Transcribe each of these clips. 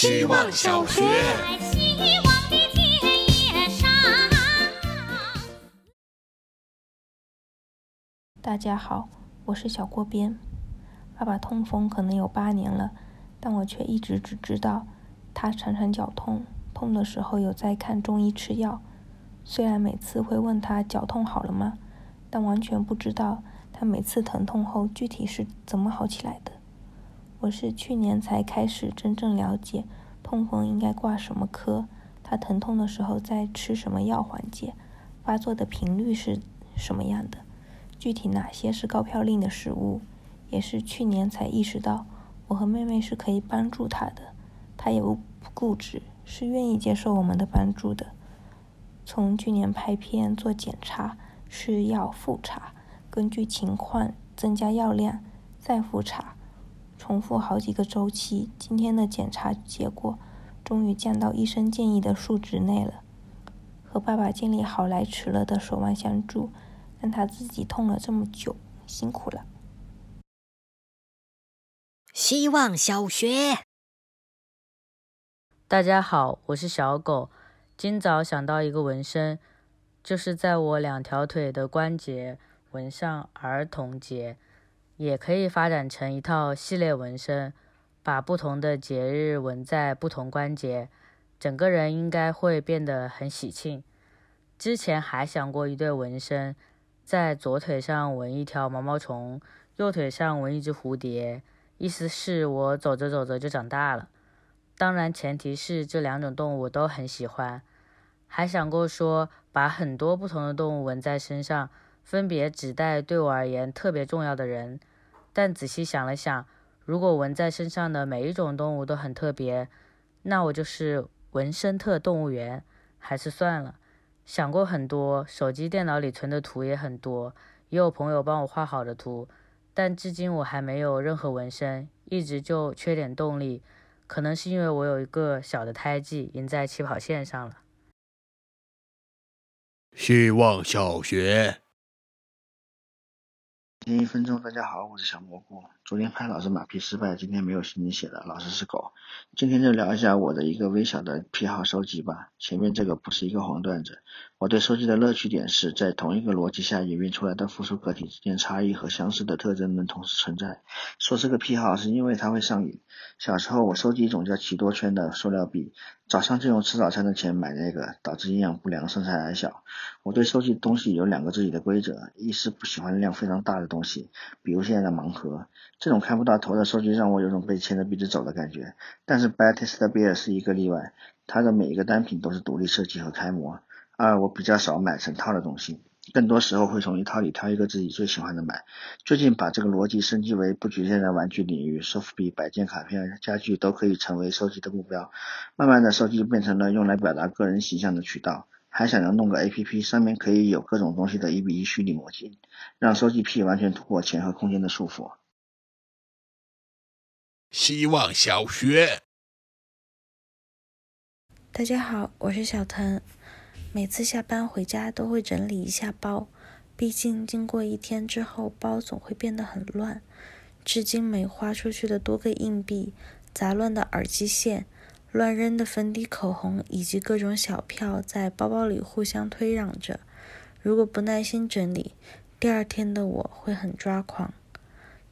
希望小学。希望的田野上。大家好，我是小郭边。爸爸痛风可能有八年了，但我却一直只知道他常常脚痛，痛的时候有在看中医吃药。虽然每次会问他脚痛好了吗，但完全不知道他每次疼痛后具体是怎么好起来的。我是去年才开始真正了解痛风应该挂什么科，他疼痛的时候在吃什么药缓解，发作的频率是什么样的。具体哪些是高嘌呤的食物，也是去年才意识到，我和妹妹是可以帮助她的，她也不固执，是愿意接受我们的帮助的。从去年拍片做检查、吃药复查，根据情况增加药量，再复查，重复好几个周期。今天的检查结果终于降到医生建议的数值内了。和爸爸建立好来迟了的手腕相助。让他自己痛了这么久，辛苦了。希望小学，大家好，我是小狗。今早想到一个纹身，就是在我两条腿的关节纹上“儿童节”，也可以发展成一套系列纹身，把不同的节日纹在不同关节，整个人应该会变得很喜庆。之前还想过一对纹身。在左腿上纹一条毛毛虫，右腿上纹一只蝴蝶，意思是我走着走着就长大了。当然，前提是这两种动物我都很喜欢。还想过说把很多不同的动物纹在身上，分别指代对我而言特别重要的人。但仔细想了想，如果纹在身上的每一种动物都很特别，那我就是纹身特动物园，还是算了。想过很多，手机、电脑里存的图也很多，也有朋友帮我画好的图，但至今我还没有任何纹身，一直就缺点动力，可能是因为我有一个小的胎记赢在起跑线上了。希望小学。听一分钟，大家好，我是小蘑菇。昨天拍老师马屁失败，今天没有心情写了。老师是狗，今天就聊一下我的一个微小的癖好收集吧。前面这个不是一个黄段子，我对收集的乐趣点是在同一个逻辑下演变出来的复数个体之间差异和相似的特征能同时存在。说这个癖好是因为它会上瘾。小时候我收集一种叫奇多圈的塑料币，早上就用吃早餐的钱买那个，导致营养不良、身材矮小。我对收集东西有两个自己的规则：一是不喜欢量非常大的东西，比如现在的盲盒。这种看不到头的收集让我有种被牵着鼻子走的感觉，但是 Batista Bear 是一个例外，它的每一个单品都是独立设计和开模。二，我比较少买成套的东西，更多时候会从一套里挑一个自己最喜欢的买。最近把这个逻辑升级为不局限在玩具领域，收复笔、摆件、卡片、家具都可以成为收集的目标。慢慢的，收集变成了用来表达个人形象的渠道。还想要弄个 A P P，上面可以有各种东西的一比一虚拟模型，让收集癖完全突破钱和空间的束缚。希望小学，大家好，我是小腾。每次下班回家都会整理一下包，毕竟经过一天之后，包总会变得很乱。至今没花出去的多个硬币，杂乱的耳机线，乱扔的粉底、口红，以及各种小票，在包包里互相推让着。如果不耐心整理，第二天的我会很抓狂。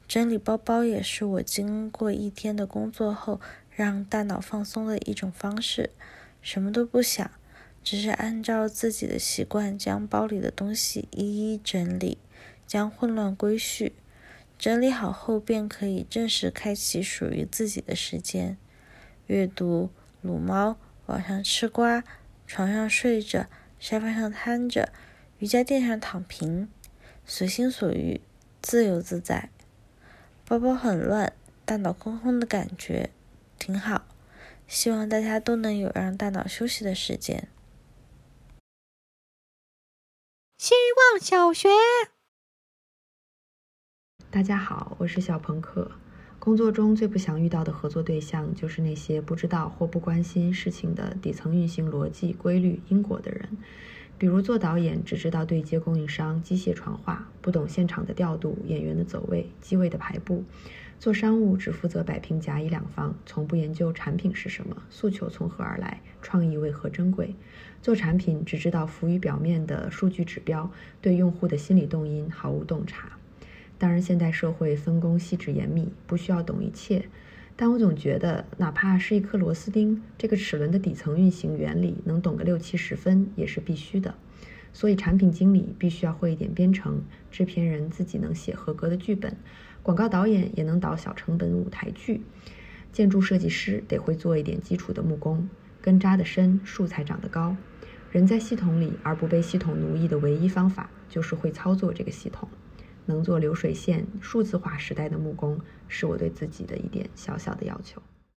整理包包也是我经过一天的工作后，让大脑放松的一种方式。什么都不想，只是按照自己的习惯，将包里的东西一一整理，将混乱归序。整理好后，便可以正式开启属于自己的时间：阅读、撸猫、网上吃瓜、床上睡着、沙发上瘫着、瑜伽垫上躺平，随心所欲，自由自在。包包很乱，大脑空空的感觉，挺好。希望大家都能有让大脑休息的时间。希望小学，大家好，我是小朋克。工作中最不想遇到的合作对象，就是那些不知道或不关心事情的底层运行逻辑、规律、因果的人。比如做导演，只知道对接供应商、机械传话，不懂现场的调度、演员的走位、机位的排布；做商务只负责摆平甲乙两方，从不研究产品是什么，诉求从何而来，创意为何珍贵。做产品只知道浮于表面的数据指标，对用户的心理动因毫无洞察。当然，现代社会分工细致严密，不需要懂一切。但我总觉得，哪怕是一颗螺丝钉，这个齿轮的底层运行原理能懂个六七十分也是必须的。所以，产品经理必须要会一点编程，制片人自己能写合格的剧本，广告导演也能导小成本舞台剧，建筑设计师得会做一点基础的木工。根扎得深，树才长得高。人在系统里而不被系统奴役的唯一方法，就是会操作这个系统。能做流水线、数字化时代的木工，是我对自己的一点小小的要求。